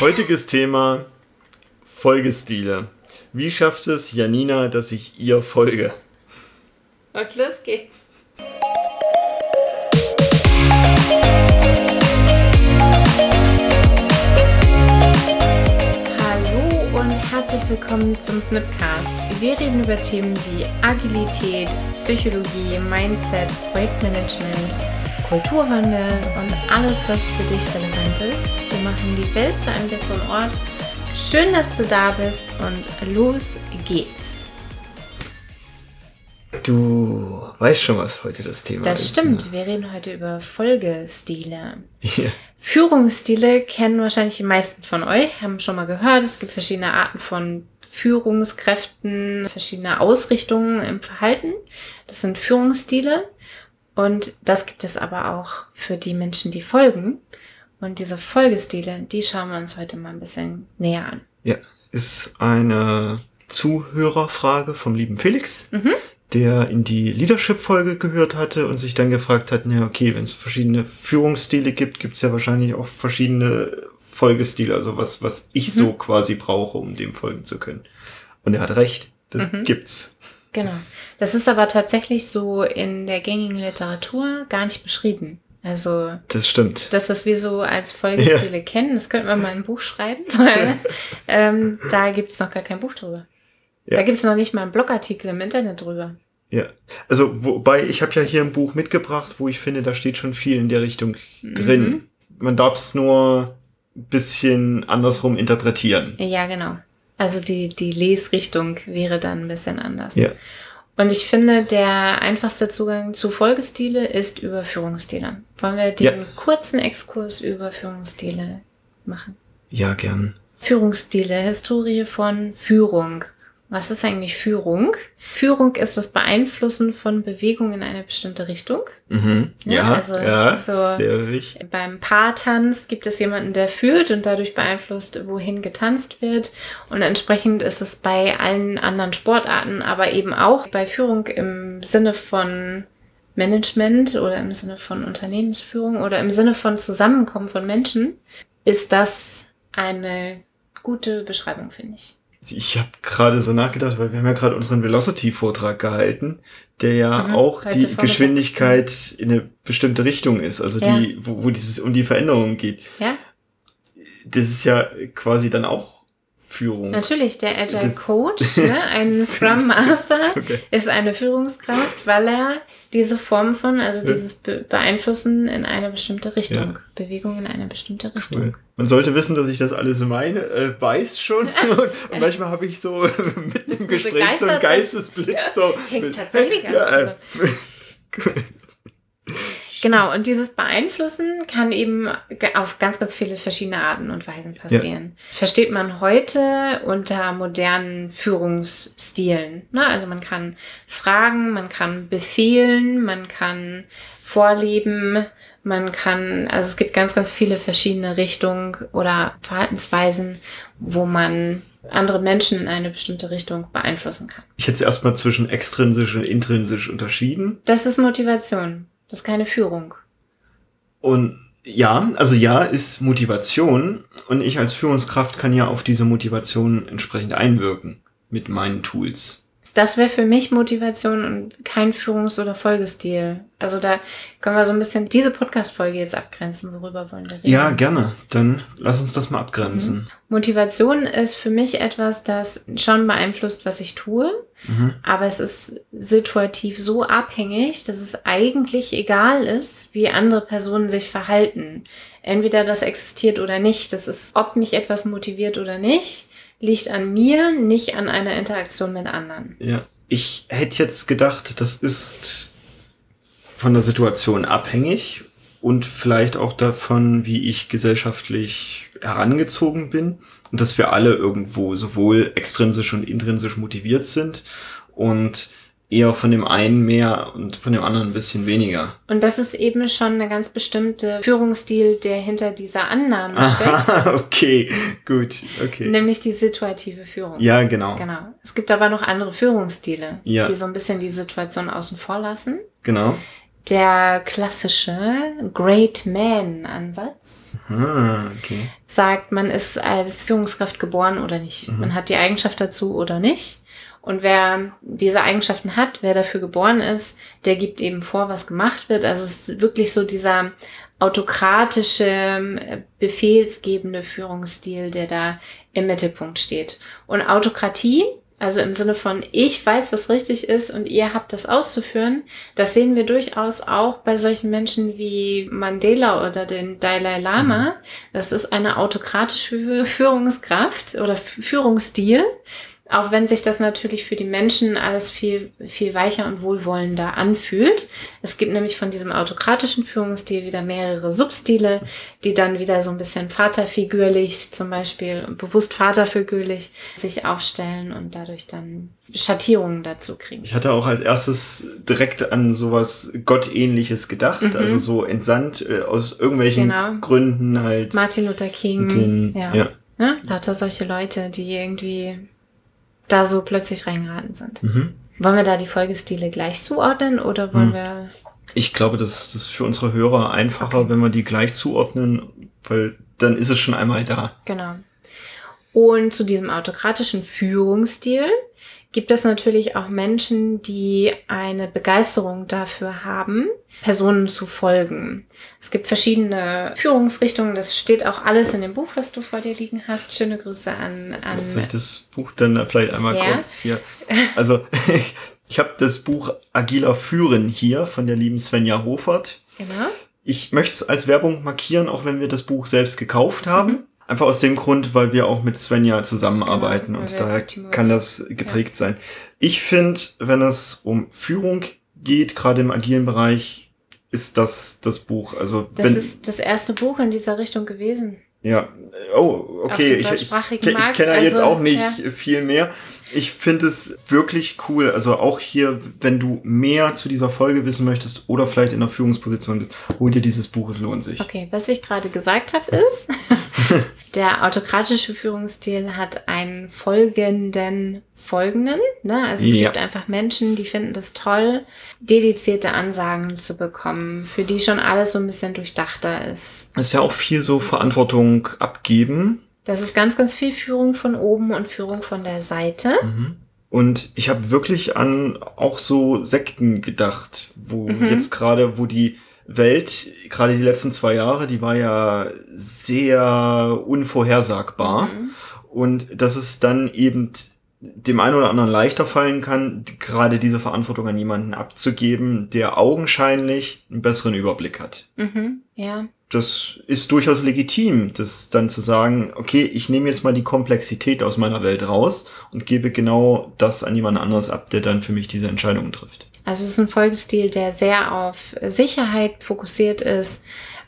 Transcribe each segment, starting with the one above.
Heutiges Thema Folgestile. Wie schafft es Janina, dass ich ihr folge? Und los geht's. Hallo und herzlich willkommen zum Snipcast. Wir reden über Themen wie Agilität, Psychologie, Mindset, Projektmanagement, Kulturwandel und alles, was für dich relevant ist. Wir machen die Welt zu einem besseren Ort. Schön, dass du da bist und los geht's. Du weißt schon, was heute das Thema Das ist. stimmt. Ne? Wir reden heute über Folgestile. Ja. Führungsstile kennen wahrscheinlich die meisten von euch, haben schon mal gehört. Es gibt verschiedene Arten von Führungskräften, verschiedene Ausrichtungen im Verhalten. Das sind Führungsstile. Und das gibt es aber auch für die Menschen, die folgen. Und diese Folgestile, die schauen wir uns heute mal ein bisschen näher an. ja, ist eine Zuhörerfrage vom lieben Felix, Mhm. der in die Leadership-Folge gehört hatte und sich dann gefragt hat, na okay, wenn es verschiedene Führungsstile gibt, gibt es ja wahrscheinlich auch verschiedene Folgestile, also was, was ich Mhm. so quasi brauche, um dem folgen zu können. Und er hat recht, das Mhm. gibt's. Genau. Das ist aber tatsächlich so in der gängigen Literatur gar nicht beschrieben. Also Das stimmt. das, was wir so als Folgestile kennen, das könnten wir mal in ein Buch schreiben, weil ähm, da gibt es noch gar kein Buch drüber. Ja. Da gibt es noch nicht mal einen Blogartikel im Internet drüber. Ja, also wobei ich habe ja hier ein Buch mitgebracht, wo ich finde, da steht schon viel in der Richtung Mhm. drin. Man darf es nur ein bisschen andersrum interpretieren. Ja, genau. Also die, die Lesrichtung wäre dann ein bisschen anders. Ja. Und ich finde, der einfachste Zugang zu Folgestile ist über Führungsstile. Wollen wir den Ja. kurzen Exkurs über Führungsstile machen? Ja, gern. Führungsstile, Historie von Führung. Was ist eigentlich Führung? Führung ist das Beeinflussen von Bewegung in eine bestimmte Richtung. Mhm. Ja, Ja, also ja, so- sehr richtig. Beim Paartanz gibt es jemanden, der führt und dadurch beeinflusst, wohin getanzt wird. Und entsprechend ist es bei allen anderen Sportarten, aber eben auch bei Führung im Sinne von Management oder im Sinne von Unternehmensführung oder im Sinne von Zusammenkommen von Menschen, ist das eine gute Beschreibung, finde ich. Ich habe gerade so nachgedacht, weil wir haben ja gerade unseren Velocity-Vortrag gehalten, der ja Mhm, auch die. Geschwindigkeit in eine bestimmte Richtung ist, also Ja. die, wo, wo dieses um die Veränderung geht. Ja, Das ist ja quasi dann auch Führung. natürlich, der Agile Das- Coach, ne, ein Scrum Master, ist geil. ist eine Führungskraft, weil er diese Form von, also Ja. dieses Be Beeinflussen in eine bestimmte Richtung, Ja. Bewegung in eine bestimmte Richtung. Cool. Man sollte wissen, dass ich das alles meine, äh, weiß schon. Und, und manchmal habe ich so mit dem Gespräch so einen Geistesblitz. Ja, So, hängt mit- tatsächlich an ja, äh, cool. Genau, und dieses Beeinflussen kann eben auf ganz, ganz viele verschiedene Arten und Weisen passieren. Versteht man heute unter modernen Führungsstilen. Ne? Also man kann fragen, man kann befehlen, man kann vorleben, man kann, also es gibt ganz, ganz viele verschiedene Richtungen oder Verhaltensweisen, wo man andere Menschen in eine bestimmte Richtung beeinflussen kann. Ich hätte es erstmal zwischen extrinsisch und intrinsisch unterschieden. Das ist Motivation. Das ist keine Führung. Und ja, also ja, ist Motivation. Und ich als Führungskraft kann ja auf diese Motivation entsprechend einwirken mit meinen Tools. Das wäre für mich Motivation und kein Führungs- oder Folgestil. Also da können wir so ein bisschen diese Podcast-Folge jetzt abgrenzen. Worüber wollen wir reden? Ja, gerne. Dann lass uns das mal abgrenzen. Motivation ist für mich etwas, das schon beeinflusst, was ich tue. Mhm. Aber es ist situativ so abhängig, dass es eigentlich egal ist, wie andere Personen sich verhalten. Entweder das existiert oder nicht. Das ist, ob mich etwas motiviert oder nicht, liegt an mir, nicht an einer Interaktion mit anderen. Ja. Ich hätte jetzt gedacht, das ist von der Situation abhängig und vielleicht auch davon, wie ich gesellschaftlich herangezogen bin und dass wir alle irgendwo sowohl extrinsisch und intrinsisch motiviert sind und eher von dem einen mehr und von dem anderen ein bisschen weniger. Und das ist eben schon eine ganz bestimmte Führungsstil, der hinter dieser Annahme steckt, Aha, okay, gut, okay. nämlich die situative Führung. Ja, genau, Genau. Es gibt aber noch andere Führungsstile, Ja. die so ein bisschen die Situation außen vor lassen, genau. Der klassische Great Man-Ansatz Ah, okay. sagt, man ist als Führungskraft geboren oder nicht. Man hat die Eigenschaft dazu oder nicht. Und wer diese Eigenschaften hat, wer dafür geboren ist, der gibt eben vor, was gemacht wird. Also es ist wirklich so dieser autokratische, äh, befehlsgebende Führungsstil, der da im Mittelpunkt steht. Und Autokratie, also im Sinne von ich weiß, was richtig ist und ihr habt das auszuführen, das sehen wir durchaus auch bei solchen Menschen wie Mandela oder den Dalai Lama. Das ist eine autokratische Führungskraft oder Führungsstil, auch wenn sich das natürlich für die Menschen alles viel, viel weicher und wohlwollender anfühlt. Es gibt nämlich von diesem autokratischen Führungsstil wieder mehrere Substile, die dann wieder so ein bisschen vaterfigürlich zum Beispiel, bewusst vaterfigürlich sich aufstellen und dadurch dann Schattierungen dazu kriegen. Ich hatte auch als erstes direkt an sowas Gottähnliches gedacht, Mhm. also so entsandt äh, aus irgendwelchen Genau. Gründen halt. Martin Luther King, Den- ja. ja. Ne? Lauter solche Leute, die irgendwie da so plötzlich reingeraten sind. Mhm. Wollen wir da die Folgestile gleich zuordnen oder wollen Hm. wir Ich glaube, das ist das ist für unsere Hörer einfacher, Okay. wenn wir die gleich zuordnen, weil dann ist es schon einmal da. Genau. Und zu diesem autokratischen Führungsstil gibt es natürlich auch Menschen, die eine Begeisterung dafür haben, Personen zu folgen. Es gibt verschiedene Führungsrichtungen. Das steht auch alles in dem Buch, was du vor dir liegen hast. Schöne Grüße an, an Soll ich das Buch dann vielleicht einmal Ja. kurz hier? Also, ich habe das Buch Agiler Führen hier von der lieben Svenja Hofert. genau. Ich möchte es als Werbung markieren, auch wenn wir das Buch selbst gekauft haben. Mhm. Einfach aus dem Grund, weil wir auch mit Svenja zusammenarbeiten Genau, und daher kann das geprägt sein. Ich finde, wenn es um Führung geht, gerade im agilen Bereich, ist das das Buch. Also Das wenn, ist das erste Buch in dieser Richtung gewesen. ja, oh, okay, ich, ich, ich, ich kenne ja jetzt also, auch nicht ja. viel mehr. Ich finde es wirklich cool. Also auch hier, wenn du mehr zu dieser Folge wissen möchtest oder vielleicht in der Führungsposition bist, hol dir dieses Buch, es lohnt sich. Okay, was ich gerade gesagt habe ist, der autokratische Führungsstil hat einen folgenden folgenden. Ne? Also es Ja. gibt einfach Menschen, die finden das toll, dedizierte Ansagen zu bekommen, für die schon alles so ein bisschen durchdachter ist. Es ist ja auch viel so Verantwortung abgeben. Das ist ganz, ganz viel Führung von oben und Führung von der Seite. Und ich habe wirklich an auch so Sekten gedacht, wo Mhm. jetzt gerade, wo die Welt, gerade die letzten zwei Jahre, die war ja sehr unvorhersagbar. Mhm. Und dass es dann eben dem einen oder anderen leichter fallen kann, gerade diese Verantwortung an jemanden abzugeben, der augenscheinlich einen besseren Überblick hat. Mhm. Ja. Das ist durchaus legitim, das dann zu sagen, okay, ich nehme jetzt mal die Komplexität aus meiner Welt raus und gebe genau das an jemand anderes ab, der dann für mich diese Entscheidungen trifft. Also es ist ein Folgestil, der sehr auf Sicherheit fokussiert ist.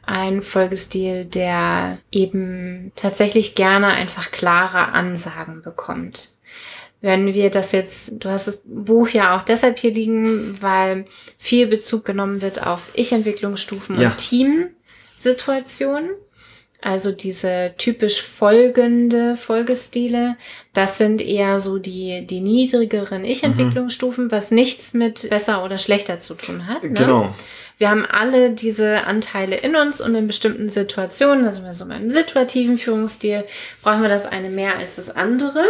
Ein Folgestil, der eben tatsächlich gerne einfach klare Ansagen bekommt. Wenn wir das jetzt, du hast das Buch ja auch deshalb hier liegen, weil viel Bezug genommen wird auf Ich-Entwicklungsstufen Ja. und Teamsituationen. Also diese typisch folgende Folgestile, das sind eher so die, die niedrigeren Ich-Entwicklungsstufen, was nichts mit besser oder schlechter zu tun hat. Ne? Genau. Wir haben alle diese Anteile in uns und in bestimmten Situationen, also wir so beim situativen Führungsstil, brauchen wir das eine mehr als das andere.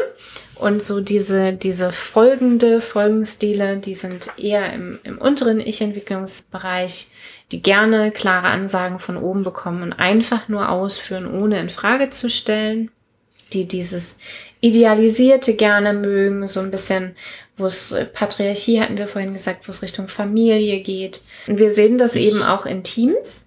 Und so diese, diese folgende Folgenstile, die sind eher im, im unteren Ich-Entwicklungsbereich, die gerne klare Ansagen von oben bekommen und einfach nur ausführen, ohne in Frage zu stellen die dieses Idealisierte gerne mögen, so ein bisschen, wo es äh, Patriarchie hatten wir vorhin gesagt, wo es Richtung Familie geht. Und wir sehen das Ich- eben auch in Teams.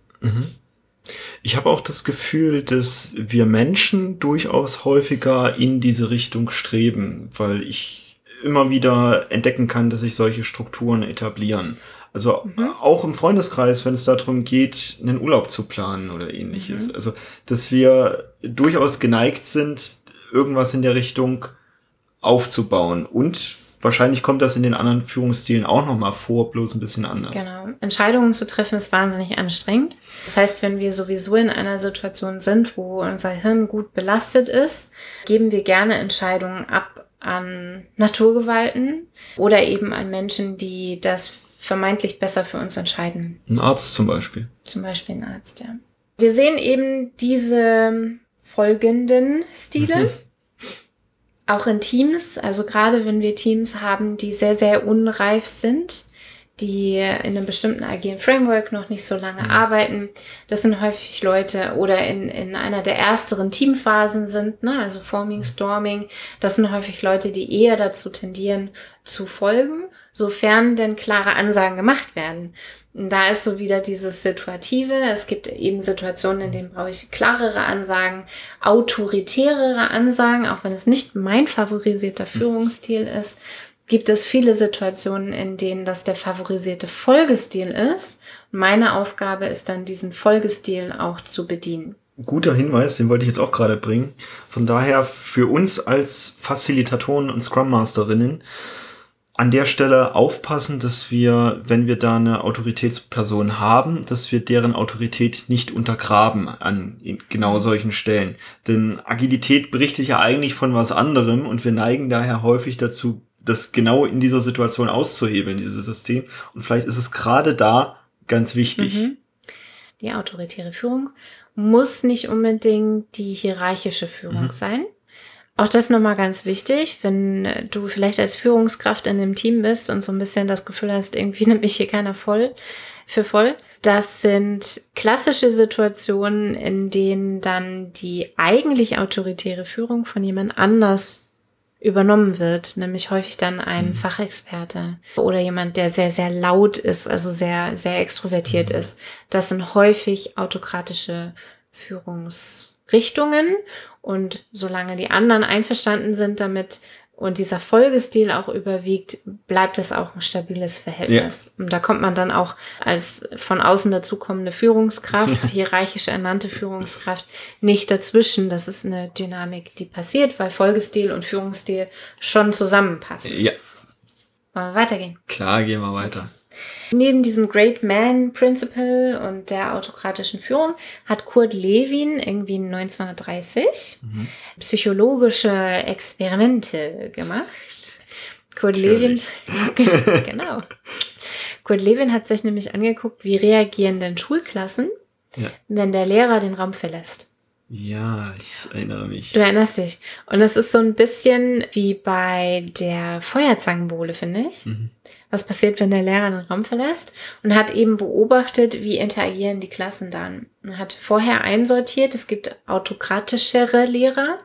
Ich habe auch das Gefühl, dass wir Menschen durchaus häufiger in diese Richtung streben, weil ich immer wieder entdecken kann, dass sich solche Strukturen etablieren. Also auch im Freundeskreis, wenn es darum geht, einen Urlaub zu planen oder ähnliches. Also, dass wir durchaus geneigt sind, irgendwas in der Richtung aufzubauen. Und wahrscheinlich kommt das in den anderen Führungsstilen auch nochmal vor, bloß ein bisschen anders. Genau. Entscheidungen zu treffen ist wahnsinnig anstrengend. Das heißt, wenn wir sowieso in einer Situation sind, wo unser Hirn gut belastet ist, geben wir gerne Entscheidungen ab an Naturgewalten oder eben an Menschen, die das vermeintlich besser für uns entscheiden. Ein Arzt zum Beispiel. Zum Beispiel ein Arzt, ja. Wir sehen eben diese folgenden Stile. Mhm. Auch in Teams, also gerade wenn wir Teams haben, die sehr, sehr unreif sind, die in einem bestimmten agilen Framework noch nicht so lange mhm. arbeiten. Das sind häufig Leute oder in, in einer der ersteren Teamphasen sind, ne, also Forming, Storming. Das sind häufig Leute, die eher dazu tendieren zu folgen, sofern denn klare Ansagen gemacht werden. Und da ist so wieder dieses Situative. Es gibt eben Situationen, in denen brauche ich klarere Ansagen, autoritärere Ansagen, auch wenn es nicht mein favorisierter. Führungsstil ist gibt es viele Situationen, in denen das der favorisierte Folgestil ist. Meine Aufgabe ist dann, diesen Folgestil auch zu bedienen. Guter Hinweis, den wollte ich jetzt auch gerade bringen. Von daher für uns als Facilitatoren und Scrum Masterinnen an der Stelle aufpassen, dass wir, wenn wir da eine Autoritätsperson haben, dass wir deren Autorität nicht untergraben an genau solchen Stellen. Denn Agilität berichtet ja eigentlich von was anderem und wir neigen daher häufig dazu, das genau in dieser Situation auszuhebeln, dieses System. Und vielleicht ist es gerade da ganz wichtig. Mhm. Die autoritäre Führung muss nicht unbedingt die hierarchische Führung mhm. sein. Auch das nochmal ganz wichtig, wenn du vielleicht als Führungskraft in einem Team bist und so ein bisschen das Gefühl hast, irgendwie nimmt mich hier keiner voll für voll. Das sind klassische Situationen, in denen dann die eigentlich autoritäre Führung von jemand anders übernommen wird, nämlich häufig dann ein mhm. Fachexperte oder jemand, der sehr, sehr laut ist, also sehr, sehr extrovertiert mhm. ist. Das sind häufig autokratische Führungsrichtungen und solange die anderen einverstanden sind damit, und dieser Folgestil auch überwiegt, bleibt es auch ein stabiles Verhältnis. Ja. Und da kommt man dann auch als von außen dazukommende Führungskraft, hierarchisch ernannte Führungskraft, nicht dazwischen. Das ist eine Dynamik, die passiert, weil Folgestil und Führungsstil schon zusammenpassen. Ja. Wollen wir weitergehen? Klar, gehen wir weiter. Neben diesem Great Man Principle und der autokratischen Führung hat Kurt Lewin irgendwie 1930 mhm. psychologische Experimente gemacht. Kurt. Lewin, genau. Kurt Lewin hat sich nämlich angeguckt, wie reagieren denn Schulklassen, ja. wenn der Lehrer den Raum verlässt. Ja, ich erinnere mich. Du erinnerst dich. Und das ist so ein bisschen wie bei der Feuerzangenbowle, finde ich. Mhm. Was passiert, wenn der Lehrer den Raum verlässt? Und hat eben beobachtet, wie interagieren die Klassen dann. Er hat vorher einsortiert, es gibt autokratischere Lehrer,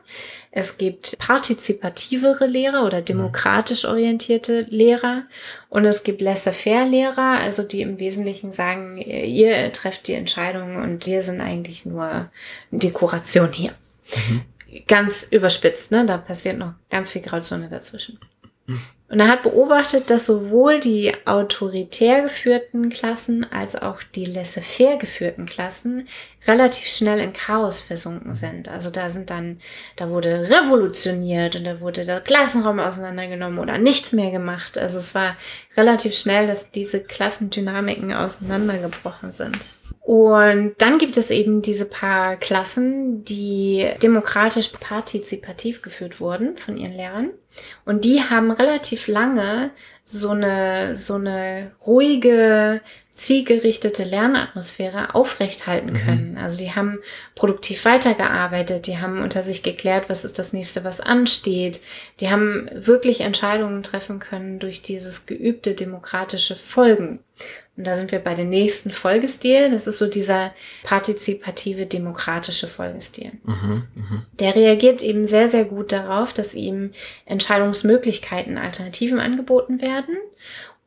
es gibt partizipativere Lehrer oder demokratisch orientierte Lehrer und es gibt laissez-faire Lehrer, also die im Wesentlichen sagen, ihr trefft die Entscheidungen und wir sind eigentlich nur Dekoration hier. Mhm. Ganz überspitzt, ne? Da passiert noch ganz viel Grauzone dazwischen. Mhm. Und er hat beobachtet, dass sowohl die autoritär geführten Klassen als auch die laissez-faire geführten Klassen relativ schnell in Chaos versunken sind. Also da sind dann, da wurde revolutioniert und da wurde der Klassenraum auseinandergenommen oder nichts mehr gemacht. Also es war relativ schnell, dass diese Klassendynamiken auseinandergebrochen sind. Und dann gibt es eben diese paar Klassen, die demokratisch partizipativ geführt wurden von ihren Lehrern. Und die haben relativ lange so eine, so eine ruhige, zielgerichtete Lernatmosphäre aufrechthalten mhm. können. Mhm. Also die haben produktiv weitergearbeitet, die haben unter sich geklärt, was ist das nächste, was ansteht. Die haben wirklich Entscheidungen treffen können durch dieses geübte demokratische Folgen. Und da sind wir bei dem nächsten Folgestil. Das ist so dieser partizipative demokratische Folgestil. Mhm, mh. Der reagiert eben sehr, sehr gut darauf, dass ihm Entscheidungsmöglichkeiten, Alternativen angeboten werden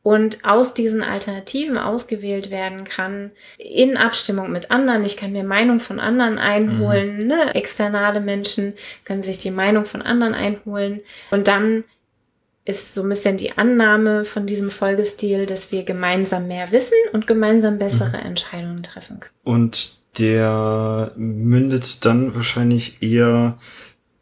und aus diesen Alternativen ausgewählt werden kann in Abstimmung mit anderen. Ich kann mir Meinung von anderen einholen. Mhm. Ne? Externe Menschen können sich die Meinung von anderen einholen und dann ist so ein bisschen die Annahme von diesem Folgestil, dass wir gemeinsam mehr wissen und gemeinsam bessere mhm. Entscheidungen treffen können. Und der mündet dann wahrscheinlich eher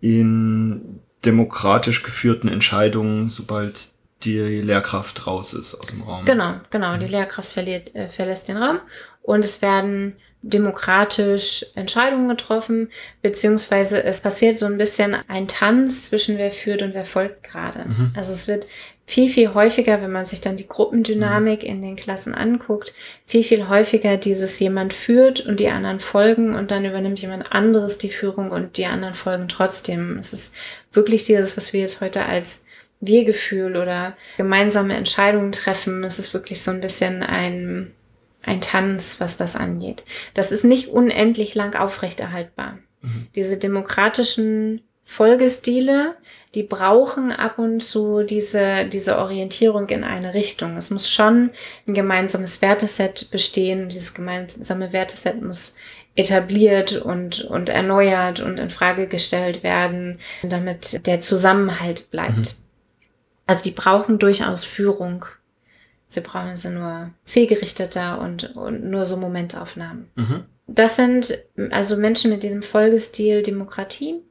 in demokratisch geführten Entscheidungen, sobald die Lehrkraft raus ist aus dem Raum. Genau, genau. Die mhm. Lehrkraft verliert, äh, verlässt den Raum und es werden demokratisch Entscheidungen getroffen, beziehungsweise es passiert so ein bisschen ein Tanz zwischen wer führt und wer folgt gerade. Mhm. Also es wird viel, viel häufiger, wenn man sich dann die Gruppendynamik mhm. in den Klassen anguckt, viel, viel häufiger dieses jemand führt und die anderen folgen und dann übernimmt jemand anderes die Führung und die anderen folgen trotzdem. Es ist wirklich dieses, was wir jetzt heute als Wir-Gefühl oder gemeinsame Entscheidungen treffen. Es ist wirklich so ein bisschen ein, ein Tanz, was das angeht. Das ist nicht unendlich lang aufrechterhaltbar. Mhm. Diese demokratischen Folgestile, die brauchen ab und zu diese, diese Orientierung in eine Richtung. Es muss schon ein gemeinsames Werteset bestehen dieses gemeinsame Werteset muss etabliert und, und erneuert und in Frage gestellt werden, damit der Zusammenhalt bleibt. Mhm. Also die brauchen durchaus Führung. Sie brauchen sie nur zielgerichteter und, und nur so Momentaufnahmen. Mhm. Das sind also Menschen mit diesem Folgestil Demokratie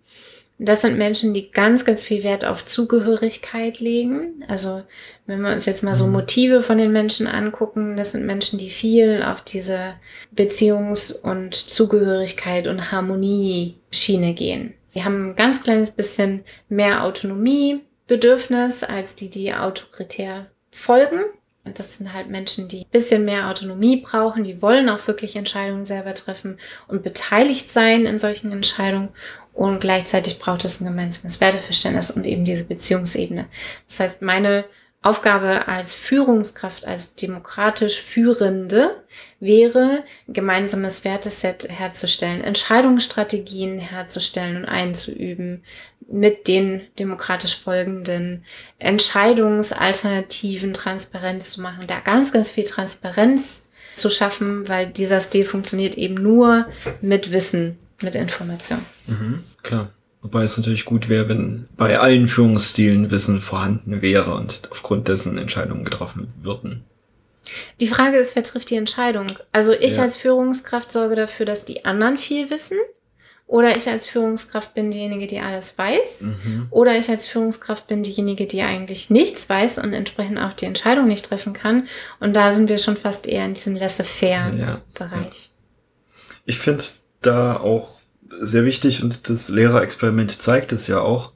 das sind Menschen, die ganz, ganz viel Wert auf Zugehörigkeit legen. Also wenn wir uns jetzt mal so mhm. Motive von den Menschen angucken, das sind Menschen, die viel auf diese Beziehungs- und Zugehörigkeit und Harmonie-Schiene gehen. Die haben ein ganz kleines bisschen mehr Autonomiebedürfnis als die, die autoritär folgen. Das sind halt Menschen, die ein bisschen mehr Autonomie brauchen, die wollen auch wirklich Entscheidungen selber treffen und beteiligt sein in solchen Entscheidungen. Und gleichzeitig braucht es ein gemeinsames Werteverständnis und eben diese Beziehungsebene. Das heißt, meine Aufgabe als Führungskraft, als demokratisch Führende wäre, gemeinsames Werteset herzustellen, Entscheidungsstrategien herzustellen und einzuüben, mit den demokratisch folgenden Entscheidungsalternativen transparent zu machen, da ganz, ganz viel Transparenz zu schaffen, weil dieser Stil funktioniert eben nur mit Wissen mit Information. Mhm, klar. Wobei es natürlich gut wäre, wenn bei allen Führungsstilen Wissen vorhanden wäre und aufgrund dessen Entscheidungen getroffen würden. Die Frage ist, wer trifft die Entscheidung? Also ich ja. als Führungskraft sorge dafür, dass die anderen viel wissen. Oder ich als Führungskraft bin diejenige, die alles weiß. Mhm. Oder ich als Führungskraft bin diejenige, die eigentlich nichts weiß und entsprechend auch die Entscheidung nicht treffen kann. Und da sind wir schon fast eher in diesem Laissez-faire-Bereich. Ja. Ich finde da auch sehr wichtig und das Lehrerexperiment zeigt es ja auch,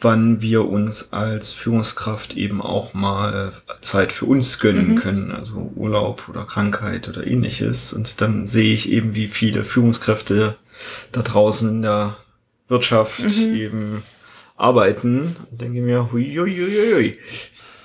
wann wir uns als Führungskraft eben auch mal Zeit für uns gönnen mhm. können, also Urlaub oder Krankheit oder ähnliches. Und dann sehe ich eben, wie viele Führungskräfte da draußen in der Wirtschaft mhm. eben arbeiten und denke mir, hui, hui, hui, hui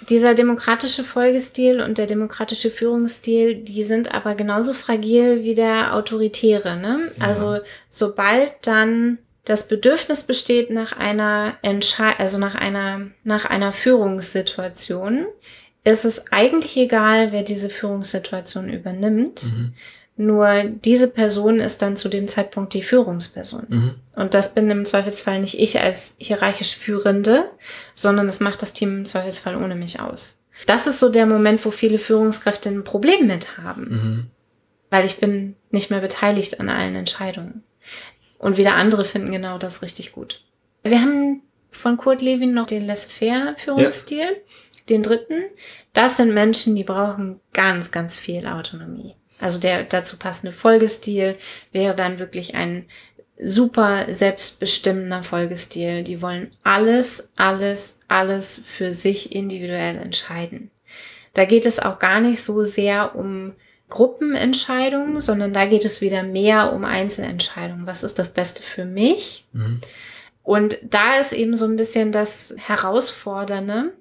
dieser demokratische Folgestil und der demokratische Führungsstil, die sind aber genauso fragil wie der autoritäre. Ne? Ja. Also sobald dann das Bedürfnis besteht nach einer Entscheidung, also nach einer, nach einer Führungssituation, ist es eigentlich egal, wer diese Führungssituation übernimmt. Mhm. Nur diese Person ist dann zu dem Zeitpunkt die Führungsperson. Mhm. Und das bin im Zweifelsfall nicht ich als hierarchisch Führende, sondern das macht das Team im Zweifelsfall ohne mich aus. Das ist so der Moment, wo viele Führungskräfte ein Problem mit haben. Mhm. Weil ich bin nicht mehr beteiligt an allen Entscheidungen. Und wieder andere finden genau das richtig gut. Wir haben von Kurt Lewin noch den Laissez-faire-Führungsstil, ja. den dritten. Das sind Menschen, die brauchen ganz, ganz viel Autonomie. Also der dazu passende Folgestil wäre dann wirklich ein super selbstbestimmender Folgestil. Die wollen alles, alles, alles für sich individuell entscheiden. Da geht es auch gar nicht so sehr um Gruppenentscheidungen, sondern da geht es wieder mehr um Einzelentscheidungen. Was ist das Beste für mich? Mhm. Und da ist eben so ein bisschen das Herausfordernde,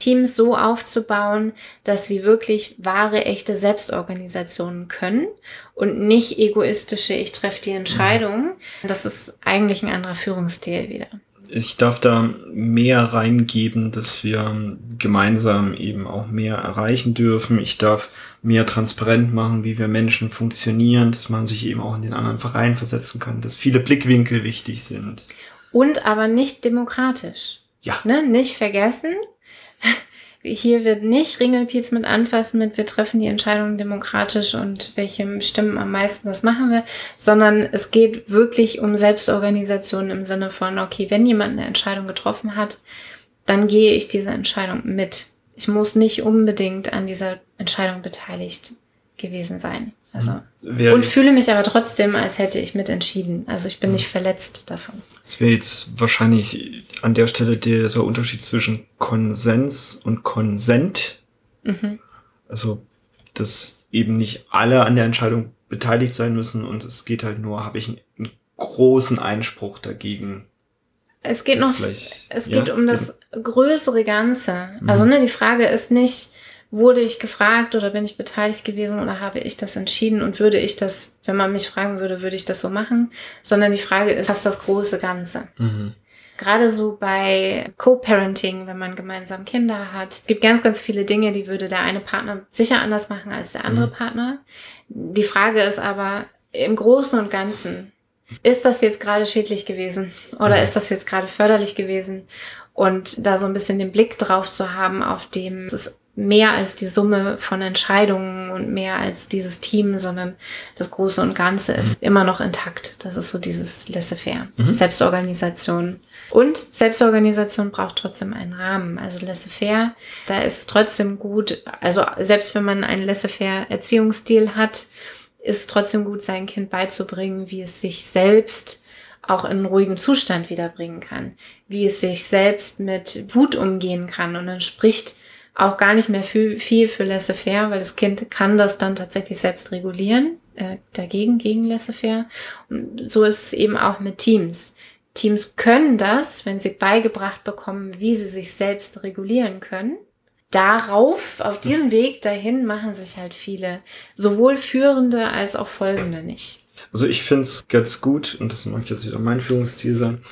Teams so aufzubauen, dass sie wirklich wahre, echte Selbstorganisationen können und nicht egoistische, ich treffe die Entscheidung. Das ist eigentlich ein anderer Führungsstil wieder. Ich darf da mehr reingeben, dass wir gemeinsam eben auch mehr erreichen dürfen. Ich darf mehr transparent machen, wie wir Menschen funktionieren, dass man sich eben auch in den anderen Verein versetzen kann, dass viele Blickwinkel wichtig sind. Und aber nicht demokratisch. Ja. Ne? Nicht vergessen, hier wird nicht Ringelpiez mit anfassen mit, wir treffen die Entscheidung demokratisch und welche Stimmen am meisten, das machen wir, sondern es geht wirklich um Selbstorganisation im Sinne von, okay, wenn jemand eine Entscheidung getroffen hat, dann gehe ich diese Entscheidung mit. Ich muss nicht unbedingt an dieser Entscheidung beteiligt gewesen sein. Also und fühle mich aber trotzdem, als hätte ich mitentschieden. Also ich bin nicht verletzt davon. Es wäre jetzt wahrscheinlich an der Stelle dieser Unterschied zwischen Konsens und Konsent. Mhm. Also, dass eben nicht alle an der Entscheidung beteiligt sein müssen und es geht halt nur, habe ich einen, großen Einspruch dagegen. Es geht noch, es ja, geht um es das geht größere Ganze. Mhm. Also ne, die Frage ist nicht, wurde ich gefragt oder bin ich beteiligt gewesen oder habe ich das entschieden und würde ich das, wenn man mich fragen würde, würde ich das so machen, sondern die Frage ist, was das große Ganze? Mhm. Gerade so bei Co-Parenting, wenn man gemeinsam Kinder hat, es gibt ganz, ganz viele Dinge, die würde der eine Partner sicher anders machen als der andere mhm. Partner. Die Frage ist aber im Großen und Ganzen, ist das jetzt gerade schädlich gewesen oder mhm. ist das jetzt gerade förderlich gewesen? Und da so ein bisschen den Blick drauf zu haben, auf dem es mehr als die Summe von Entscheidungen und mehr als dieses Team, sondern das Große und Ganze ist mhm. immer noch intakt. Das ist so dieses Laissez-faire. Mhm. Selbstorganisation. Und Selbstorganisation braucht trotzdem einen Rahmen. Also Laissez-faire, da ist trotzdem gut, also selbst wenn man einen Laissez-faire Erziehungsstil hat, ist trotzdem gut, sein Kind beizubringen, wie es sich selbst auch in ruhigen Zustand wiederbringen kann, wie es sich selbst mit Wut umgehen kann. Und dann spricht auch gar nicht mehr viel, viel für laissez-faire, weil das Kind kann das dann tatsächlich selbst regulieren, äh, dagegen, gegen laissez-faire. Und so ist es eben auch mit Teams. Teams können das, wenn sie beigebracht bekommen, wie sie sich selbst regulieren können. Darauf, auf diesem Weg dahin machen sich halt viele, sowohl Führende als auch Folgende nicht. Also ich finde es ganz gut, und das mag jetzt wieder mein Führungsstil sein,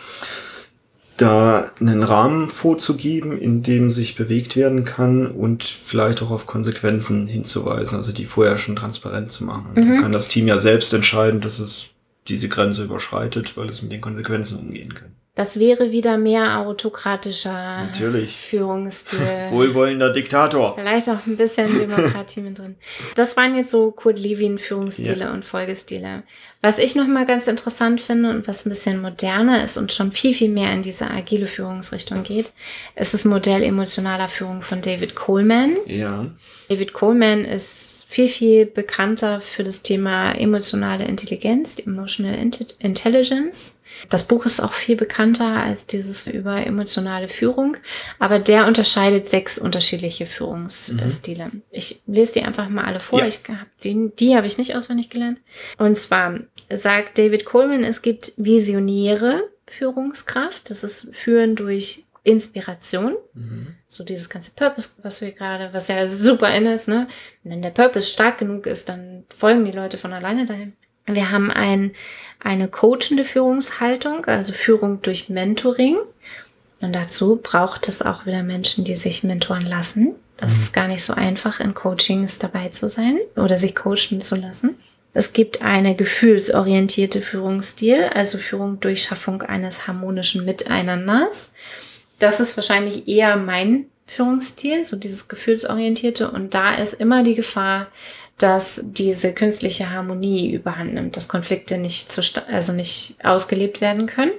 da einen Rahmen vorzugeben, in dem sich bewegt werden kann und vielleicht auch auf Konsequenzen hinzuweisen, also die vorher schon transparent zu machen. Mhm. Dann kann das Team ja selbst entscheiden, dass es diese Grenze überschreitet, weil es mit den Konsequenzen umgehen kann. Das wäre wieder mehr autokratischer Natürlich. Führungsstil. Wohlwollender Diktator. Vielleicht auch ein bisschen Demokratie mit drin. Das waren jetzt so Kurt Lewin Führungsstile ja. und Folgestile. Was ich nochmal ganz interessant finde und was ein bisschen moderner ist und schon viel, viel mehr in diese agile Führungsrichtung geht, ist das Modell emotionaler Führung von David Coleman. Ja. David Coleman ist viel, viel bekannter für das Thema emotionale Intelligenz, Emotional Intelligence. Das Buch ist auch viel bekannter als dieses über emotionale Führung, aber der unterscheidet sechs unterschiedliche Führungsstile. Mhm. Ich lese die einfach mal alle vor. Ja. Ich hab die, die habe ich nicht auswendig gelernt. Und zwar sagt David Coleman, es gibt visionäre Führungskraft. Das ist Führen durch Inspiration. Mhm. So dieses ganze Purpose, was wir gerade, was ja super in ist, ne? wenn der Purpose stark genug ist, dann folgen die Leute von alleine dahin. Wir haben ein, eine coachende Führungshaltung, also Führung durch Mentoring. Und dazu braucht es auch wieder Menschen, die sich mentoren lassen. Das mhm. ist gar nicht so einfach, in Coachings dabei zu sein oder sich coachen zu lassen. Es gibt eine gefühlsorientierte Führungsstil, also Führung durch Schaffung eines harmonischen Miteinanders. Das ist wahrscheinlich eher mein Führungsstil, so dieses gefühlsorientierte. Und da ist immer die Gefahr, dass diese künstliche Harmonie überhand nimmt, dass Konflikte nicht, zu, also nicht ausgelebt werden können.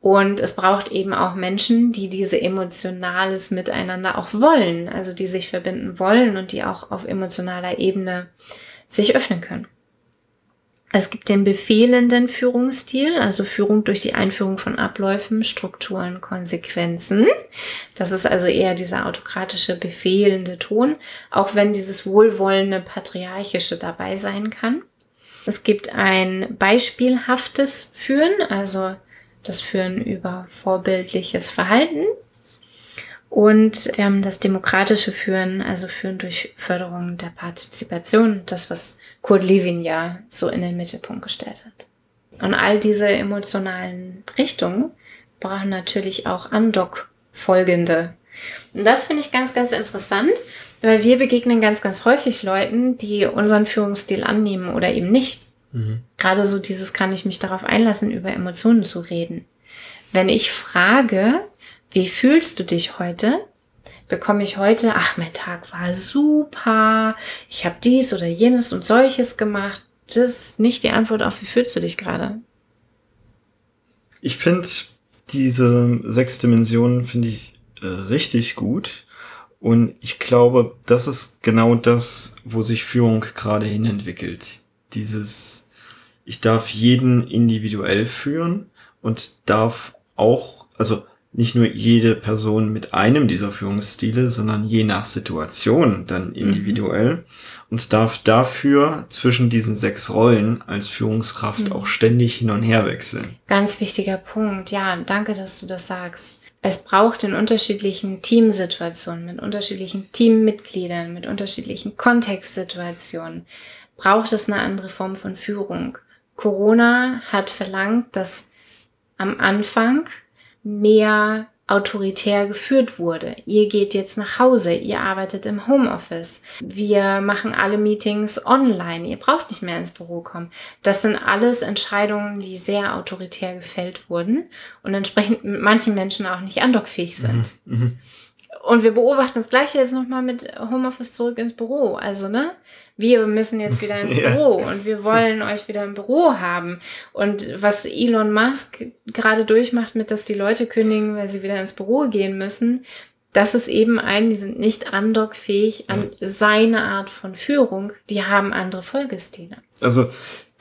Und es braucht eben auch Menschen, die diese emotionales Miteinander auch wollen, also die sich verbinden wollen und die auch auf emotionaler Ebene sich öffnen können. Es gibt den befehlenden Führungsstil, also Führung durch die Einführung von Abläufen, Strukturen, Konsequenzen. Das ist also eher dieser autokratische, befehlende Ton, auch wenn dieses wohlwollende, patriarchische dabei sein kann. Es gibt ein beispielhaftes Führen, also das Führen über vorbildliches Verhalten. Und wir haben das demokratische Führen, also Führen durch Förderung der Partizipation, das, was Kurt Lewin ja so in den Mittelpunkt gestellt hat. Und all diese emotionalen Richtungen brauchen natürlich auch Andock folgende. Und das finde ich ganz, ganz interessant, weil wir begegnen ganz, ganz häufig Leuten, die unseren Führungsstil annehmen oder eben nicht. Mhm. Gerade so dieses kann ich mich darauf einlassen, über Emotionen zu reden. Wenn ich frage, wie fühlst du dich heute? Bekomme ich heute, ach, mein Tag war super, ich habe dies oder jenes und solches gemacht. Das ist nicht die Antwort auf, wie fühlst du dich gerade? Ich finde diese sechs Dimensionen finde ich äh, richtig gut. Und ich glaube, das ist genau das, wo sich Führung gerade hin entwickelt. Dieses, ich darf jeden individuell führen und darf auch, also nicht nur jede Person mit einem dieser Führungsstile, sondern je nach Situation dann mhm. individuell mhm. und darf dafür zwischen diesen sechs Rollen als Führungskraft mhm. auch ständig hin und her wechseln. Ganz wichtiger Punkt. Ja, danke, dass du das sagst. Es braucht in unterschiedlichen Teamsituationen, mit unterschiedlichen Teammitgliedern, mit unterschiedlichen Kontextsituationen, braucht es eine andere Form von Führung. Corona hat verlangt, dass am Anfang mehr autoritär geführt wurde. Ihr geht jetzt nach Hause, ihr arbeitet im Homeoffice, wir machen alle Meetings online, ihr braucht nicht mehr ins Büro kommen. Das sind alles Entscheidungen, die sehr autoritär gefällt wurden und entsprechend mit manchen Menschen auch nicht andockfähig sind. Mhm. mhm. Und wir beobachten das Gleiche jetzt nochmal mit Homeoffice zurück ins Büro. Also, ne? Wir müssen jetzt wieder ins ja. Büro und wir wollen euch wieder im Büro haben. Und was Elon Musk gerade durchmacht mit, dass die Leute kündigen, weil sie wieder ins Büro gehen müssen, das ist eben ein, die sind nicht andockfähig an ja. seine Art von Führung. Die haben andere Folgestile. Also,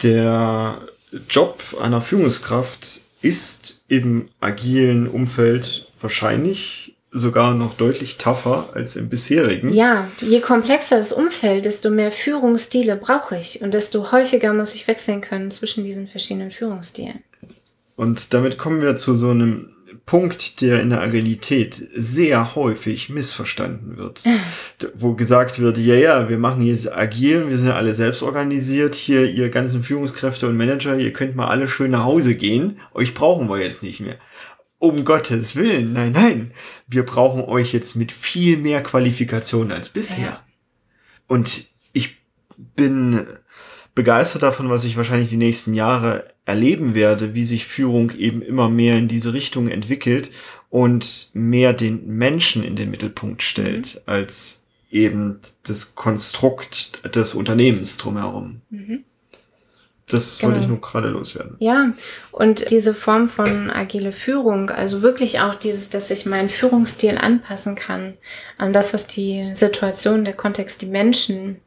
der Job einer Führungskraft ist im agilen Umfeld wahrscheinlich sogar noch deutlich tougher als im bisherigen. Ja, je komplexer das Umfeld, desto mehr Führungsstile brauche ich und desto häufiger muss ich wechseln können zwischen diesen verschiedenen Führungsstilen. Und damit kommen wir zu so einem Punkt, der in der Agilität sehr häufig missverstanden wird. wo gesagt wird, ja, ja, wir machen jetzt agil, wir sind alle selbst organisiert, hier ihr ganzen Führungskräfte und Manager, ihr könnt mal alle schön nach Hause gehen, euch brauchen wir jetzt nicht mehr. Um Gottes Willen, nein, nein. Wir brauchen euch jetzt mit viel mehr Qualifikation als bisher. Ja. Und ich bin begeistert davon, was ich wahrscheinlich die nächsten Jahre erleben werde, wie sich Führung eben immer mehr in diese Richtung entwickelt und mehr den Menschen in den Mittelpunkt stellt, mhm. als eben das Konstrukt des Unternehmens drumherum. Mhm. Das genau. wollte ich genau. nur gerade loswerden. Ja, und diese Form von agile Führung, also wirklich auch dieses, dass ich meinen Führungsstil anpassen kann an das, was die Situation, der Kontext, die Menschen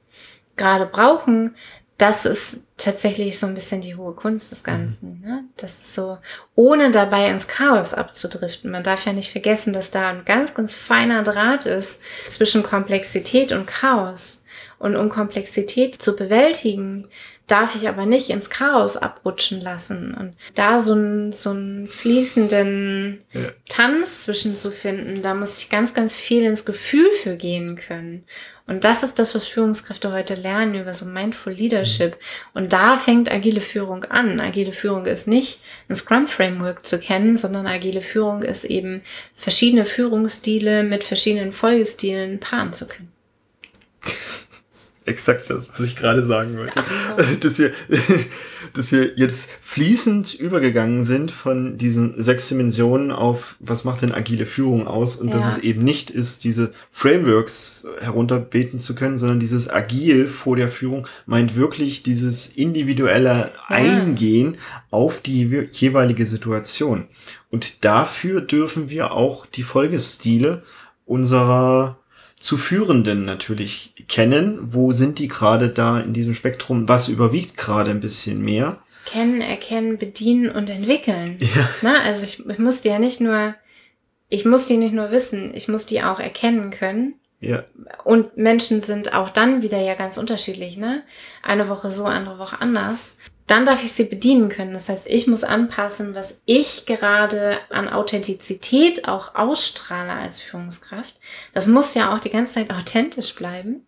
gerade brauchen, das ist tatsächlich so ein bisschen die hohe Kunst des Ganzen. Mhm. Ne? Das ist so, ohne dabei ins Chaos abzudriften. Man darf ja nicht vergessen, dass da ein ganz, ganz feiner Draht ist zwischen Komplexität und Chaos. Und um Komplexität zu bewältigen, darf ich aber nicht ins Chaos abrutschen lassen. Und da so einen so einen fließenden ja. Tanz zwischen zu finden, da muss ich ganz, ganz viel ins Gefühl für gehen können. Und das ist das, was Führungskräfte heute lernen über so Mindful Leadership. Und da fängt agile Führung an. Agile Führung ist nicht ein Scrum-Framework zu kennen, sondern agile Führung ist eben verschiedene Führungsstile mit verschiedenen Folgestilen paaren zu können exakt das, was ich gerade sagen wollte. So. Dass, wir, dass wir jetzt fließend übergegangen sind von diesen sechs Dimensionen auf, was macht denn agile Führung aus? Und ja. dass es eben nicht ist, diese Frameworks herunterbeten zu können, sondern dieses Agil vor der Führung meint wirklich dieses individuelle ja. Eingehen auf die jeweilige Situation. Und dafür dürfen wir auch die Folgestile unserer zu Führenden natürlich kennen. Wo sind die gerade da in diesem Spektrum? Was überwiegt gerade ein bisschen mehr? Kennen, erkennen, bedienen und entwickeln. Ja. Na, also ich, ich muss die ja nicht nur, ich muss die nicht nur wissen, ich muss die auch erkennen können. Ja. Und Menschen sind auch dann wieder ja ganz unterschiedlich, ne? Eine Woche so, andere Woche anders dann darf ich sie bedienen können. Das heißt, ich muss anpassen, was ich gerade an Authentizität auch ausstrahle als Führungskraft. Das muss ja auch die ganze Zeit authentisch bleiben.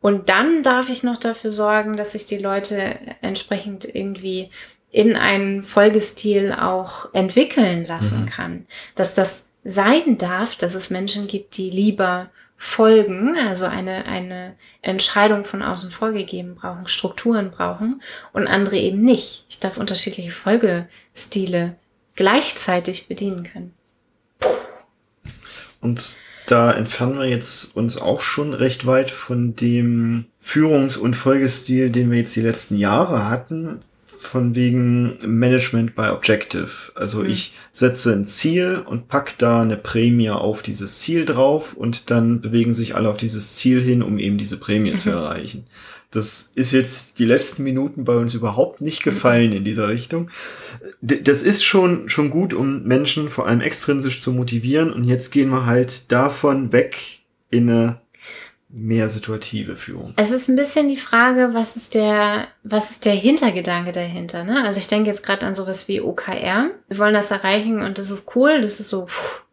Und dann darf ich noch dafür sorgen, dass ich die Leute entsprechend irgendwie in einen Folgestil auch entwickeln lassen mhm. kann. Dass das sein darf, dass es Menschen gibt, die lieber folgen, also eine, eine Entscheidung von außen vorgegeben brauchen, Strukturen brauchen und andere eben nicht. Ich darf unterschiedliche Folgestile gleichzeitig bedienen können. Und da entfernen wir jetzt uns auch schon recht weit von dem Führungs- und Folgestil, den wir jetzt die letzten Jahre hatten. Von wegen Management by Objective. Also mhm. ich setze ein Ziel und pack da eine Prämie auf dieses Ziel drauf und dann bewegen sich alle auf dieses Ziel hin, um eben diese Prämie mhm. zu erreichen. Das ist jetzt die letzten Minuten bei uns überhaupt nicht gefallen in dieser Richtung. Das ist schon, schon gut, um Menschen vor allem extrinsisch zu motivieren. Und jetzt gehen wir halt davon weg in eine mehr situative Führung. Es ist ein bisschen die Frage, was ist der, was ist der Hintergedanke dahinter? Ne? Also ich denke jetzt gerade an sowas wie OKR. Wir wollen das erreichen und das ist cool. Das ist so, pff,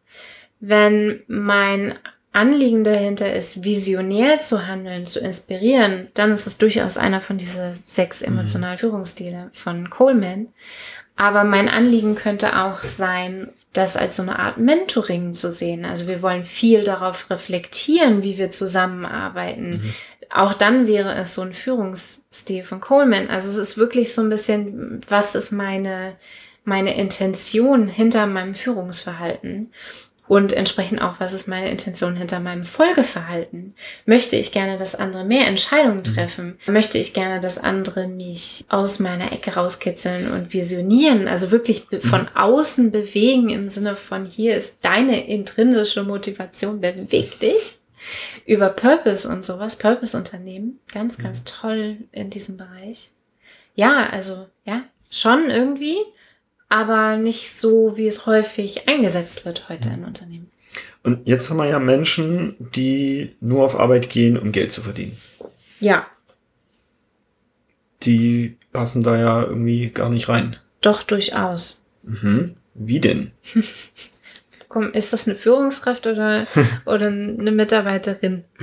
wenn mein Anliegen dahinter ist, visionär zu handeln, zu inspirieren, dann ist es durchaus einer von diesen sechs mhm. emotionalen mhm. Führungsstile von Coleman. Aber mein Anliegen könnte auch sein, das als so eine Art Mentoring zu sehen. Also wir wollen viel darauf reflektieren, wie wir zusammenarbeiten. Mhm. Auch dann wäre es so ein Führungsstil von Coleman. Also es ist wirklich so ein bisschen, was ist meine, meine Intention hinter meinem Führungsverhalten? Und entsprechend auch, was ist meine Intention hinter meinem Folgeverhalten? Möchte ich gerne, dass andere mehr Entscheidungen mhm. treffen? Möchte ich gerne, dass andere mich aus meiner Ecke rauskitzeln und visionieren? Also wirklich mhm. von außen bewegen im Sinne von hier ist deine intrinsische Motivation, beweg dich. Über Purpose und sowas, Purpose-Unternehmen. Ganz, ganz toll in diesem Bereich. Ja, also, ja, schon irgendwie aber nicht so, wie es häufig eingesetzt wird heute in Unternehmen. Und jetzt haben wir ja Menschen, die nur auf Arbeit gehen, um Geld zu verdienen. Ja. Die passen da ja irgendwie gar nicht rein. Doch, durchaus. Mhm. Wie denn? Komm, ist das eine Führungskraft oder, oder eine Mitarbeiterin?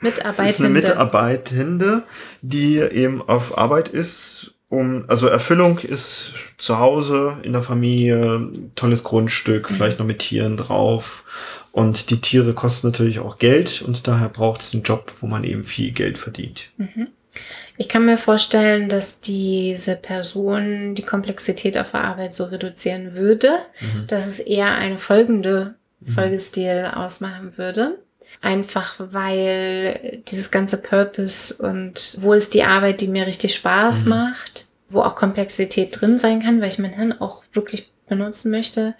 Mitarbeitende. Das ist eine Mitarbeitende, die eben auf Arbeit ist, um, also Erfüllung ist zu Hause, in der Familie, tolles Grundstück, mhm. vielleicht noch mit Tieren drauf. Und die Tiere kosten natürlich auch Geld und daher braucht es einen Job, wo man eben viel Geld verdient. Mhm. Ich kann mir vorstellen, dass diese Person die Komplexität auf der Arbeit so reduzieren würde, mhm. dass es eher eine folgende mhm. Folgestil ausmachen würde. Einfach weil dieses ganze Purpose und wo ist die Arbeit, die mir richtig Spaß mhm. macht, wo auch Komplexität drin sein kann, weil ich mein Hirn auch wirklich benutzen möchte,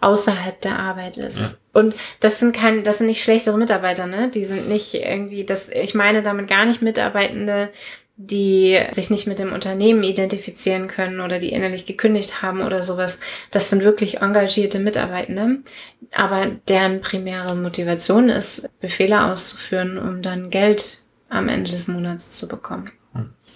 außerhalb der Arbeit ist. Ja. Und das sind kein, das sind nicht schlechtere Mitarbeiter, ne? Die sind nicht irgendwie, das, ich meine damit gar nicht Mitarbeitende, die sich nicht mit dem Unternehmen identifizieren können oder die innerlich gekündigt haben oder sowas. Das sind wirklich engagierte Mitarbeitende, aber deren primäre Motivation ist, Befehle auszuführen, um dann Geld am Ende des Monats zu bekommen.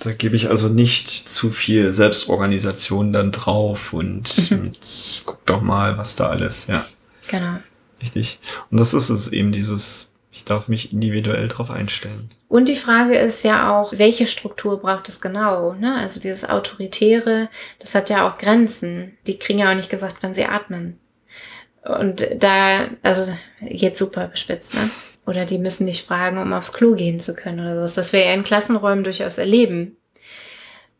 Da gebe ich also nicht zu viel Selbstorganisation dann drauf und, mhm. und guck doch mal, was da alles, ja. Genau. Richtig. Und das ist es eben, dieses, ich darf mich individuell drauf einstellen. Und die Frage ist ja auch, welche Struktur braucht es genau? Ne? Also dieses Autoritäre, das hat ja auch Grenzen. Die kriegen ja auch nicht gesagt, wann sie atmen. Und da, also jetzt super bespitzt, ne? Oder die müssen nicht fragen, um aufs Klo gehen zu können oder sowas. Das wir ja in Klassenräumen durchaus erleben.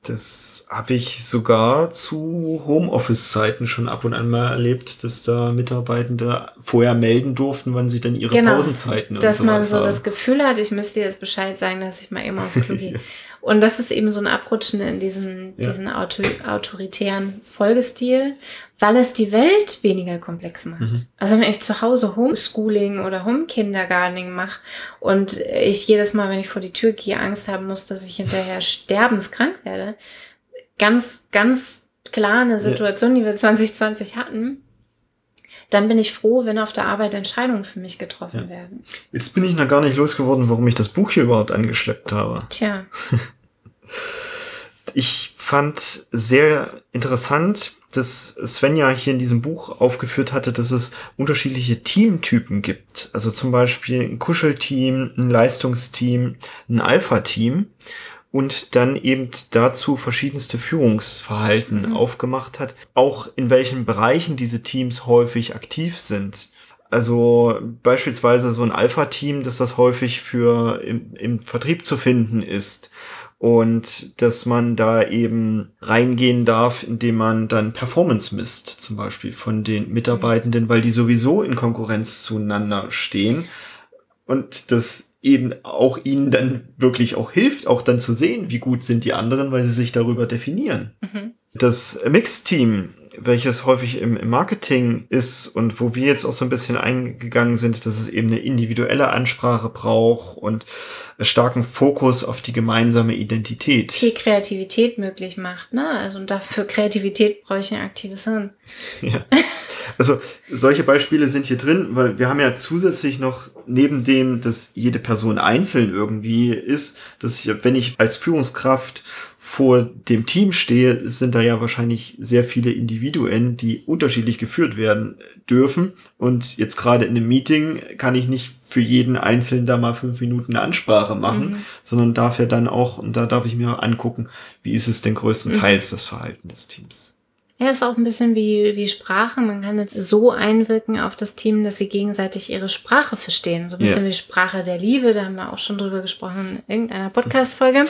Das habe ich sogar zu Homeoffice-Zeiten schon ab und an mal erlebt, dass da Mitarbeitende vorher melden durften, wann sie denn ihre genau, Pausenzeiten Dass man so haben. das Gefühl hat, ich müsste jetzt Bescheid sagen, dass ich mal eben aufs Klo gehe. Und das ist eben so ein Abrutschen in diesen, ja. diesen auto autoritären Folgestil, weil es die Welt weniger komplex macht. Mhm. Also wenn ich zu Hause Homeschooling oder Homekindergartening mache und ich jedes Mal, wenn ich vor die Tür gehe, Angst haben muss, dass ich hinterher sterbenskrank werde, ganz, ganz klar eine Situation, die wir 2020 hatten, dann bin ich froh, wenn auf der Arbeit Entscheidungen für mich getroffen ja. werden. Jetzt bin ich noch gar nicht losgeworden, warum ich das Buch hier überhaupt angeschleppt habe. Tja. ich fand sehr interessant, dass Svenja hier in diesem Buch aufgeführt hatte, dass es unterschiedliche Teamtypen gibt. Also zum Beispiel ein Kuschelteam, ein Leistungsteam, ein Alpha-Team und dann eben dazu verschiedenste Führungsverhalten mhm. aufgemacht hat, auch in welchen Bereichen diese Teams häufig aktiv sind. Also beispielsweise so ein Alpha-Team, dass das häufig für im, im Vertrieb zu finden ist und dass man da eben reingehen darf, indem man dann Performance misst, zum Beispiel von den Mitarbeitenden, weil die sowieso in Konkurrenz zueinander stehen und das eben auch ihnen dann wirklich auch hilft, auch dann zu sehen, wie gut sind die anderen, weil sie sich darüber definieren. Mhm. Das Mix-Team welches häufig im, im Marketing ist und wo wir jetzt auch so ein bisschen eingegangen sind, dass es eben eine individuelle Ansprache braucht und starken Fokus auf die gemeinsame Identität. Viel Kreativität möglich macht, ne? Also und dafür Kreativität brauche ich ein aktives Hirn. Ja. Also solche Beispiele sind hier drin, weil wir haben ja zusätzlich noch neben dem, dass jede Person einzeln irgendwie ist, dass ich, wenn ich als Führungskraft vor dem Team stehe, sind da ja wahrscheinlich sehr viele Individuen, die unterschiedlich geführt werden dürfen. Und jetzt gerade in einem Meeting kann ich nicht für jeden Einzelnen da mal fünf Minuten eine Ansprache machen, mhm. sondern darf ja dann auch, und da darf ich mir angucken, wie ist es denn größtenteils mhm. das Verhalten des Teams. Ja, ist auch ein bisschen wie, wie Sprache. Man kann so einwirken auf das Team, dass sie gegenseitig ihre Sprache verstehen. So ein bisschen ja. wie Sprache der Liebe. Da haben wir auch schon drüber gesprochen in irgendeiner Podcast-Folge.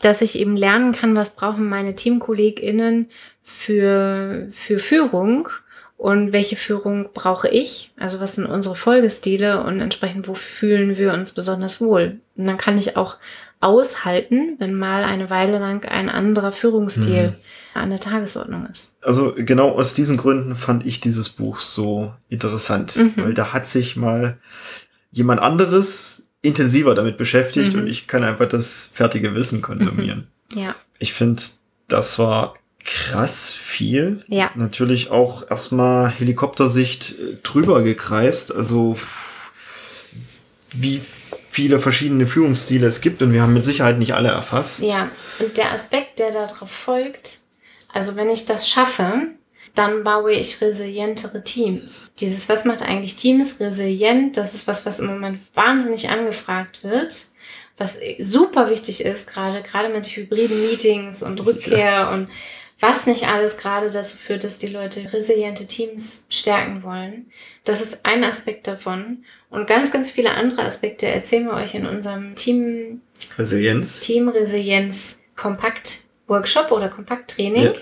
Dass ich eben lernen kann, was brauchen meine TeamkollegInnen für, für Führung und welche Führung brauche ich? Also was sind unsere Folgestile und entsprechend wo fühlen wir uns besonders wohl? Und dann kann ich auch aushalten, wenn mal eine Weile lang ein anderer Führungsstil mhm. an der Tagesordnung ist. Also genau aus diesen Gründen fand ich dieses Buch so interessant, mhm. weil da hat sich mal jemand anderes intensiver damit beschäftigt mhm. und ich kann einfach das fertige Wissen konsumieren. Mhm. Ja. Ich finde, das war krass viel. Ja. Natürlich auch erstmal Helikoptersicht äh, drüber gekreist, also wie viele verschiedene Führungsstile es gibt und wir haben mit Sicherheit nicht alle erfasst. Ja, und der Aspekt, der darauf folgt, also wenn ich das schaffe, dann baue ich resilientere Teams. Dieses, was macht eigentlich Teams resilient? Das ist was, was im Moment wahnsinnig angefragt wird, was super wichtig ist, gerade, gerade mit hybriden Meetings und Rückkehr ja. und was nicht alles gerade dazu führt, dass die Leute resiliente Teams stärken wollen. Das ist ein Aspekt davon. Und ganz, ganz viele andere Aspekte erzählen wir euch in unserem Team Resilienz. Team Resilienz Kompakt Workshop oder Kompakttraining. Ja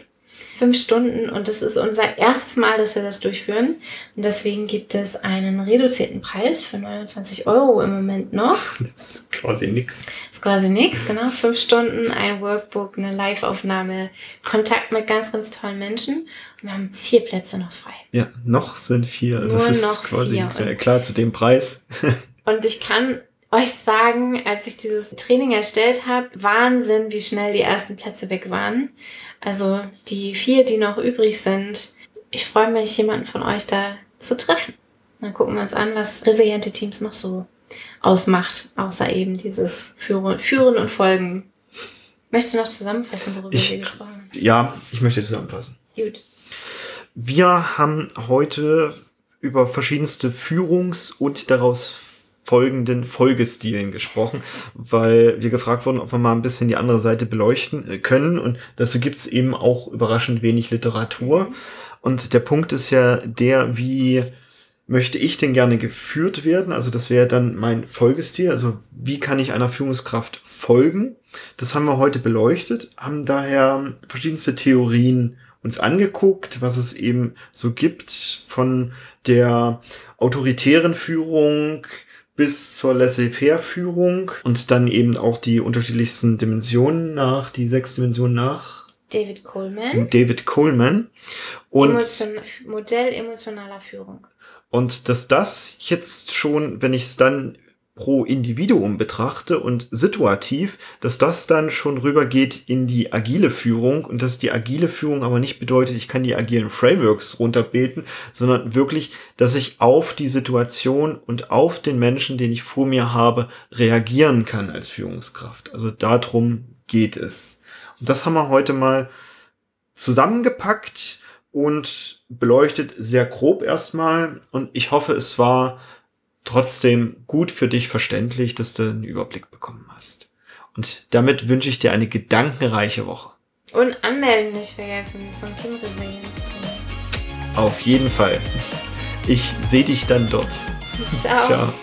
fünf Stunden und das ist unser erstes Mal, dass wir das durchführen. Und deswegen gibt es einen reduzierten Preis für 29 Euro im Moment noch. Das ist quasi nix. Das ist quasi nix, genau. Fünf Stunden, ein Workbook, eine Live-Aufnahme, Kontakt mit ganz, ganz tollen Menschen. Und wir haben vier Plätze noch frei. Ja, noch sind vier. Also Nur es ist noch quasi vier. klar zu dem Preis. und ich kann euch sagen, als ich dieses Training erstellt habe, Wahnsinn, wie schnell die ersten Plätze weg waren. Also die vier, die noch übrig sind. Ich freue mich, jemanden von euch da zu treffen. Dann gucken wir uns an, was resiliente Teams noch so ausmacht, außer eben dieses Führen, Führen und Folgen. Möchtest du noch zusammenfassen, worüber ich, wir gesprochen haben? Ja, ich möchte zusammenfassen. Gut. Wir haben heute über verschiedenste Führungs- und daraus folgenden Folgestilen gesprochen, weil wir gefragt wurden, ob wir mal ein bisschen die andere Seite beleuchten äh, können. Und dazu gibt es eben auch überraschend wenig Literatur. Und der Punkt ist ja der, wie möchte ich denn gerne geführt werden? Also das wäre dann mein Folgestil. Also wie kann ich einer Führungskraft folgen? Das haben wir heute beleuchtet, haben daher verschiedenste Theorien uns angeguckt, was es eben so gibt von der autoritären Führung bis zur Laissez-faire-Führung und dann eben auch die unterschiedlichsten Dimensionen nach, die sechs Dimensionen nach. David Coleman. David Coleman. Und Emotion Modell emotionaler Führung. Und dass das jetzt schon, wenn ich es dann pro Individuum betrachte und situativ, dass das dann schon rübergeht in die agile Führung und dass die agile Führung aber nicht bedeutet, ich kann die agilen Frameworks runterbeten, sondern wirklich, dass ich auf die Situation und auf den Menschen, den ich vor mir habe, reagieren kann als Führungskraft. Also darum geht es. Und das haben wir heute mal zusammengepackt und beleuchtet sehr grob erstmal und ich hoffe, es war trotzdem gut für dich verständlich, dass du einen Überblick bekommen hast. Und damit wünsche ich dir eine gedankenreiche Woche. Und anmelden nicht vergessen zum Team Resilienz. Auf jeden Fall. Ich sehe dich dann dort. Ciao. Ciao.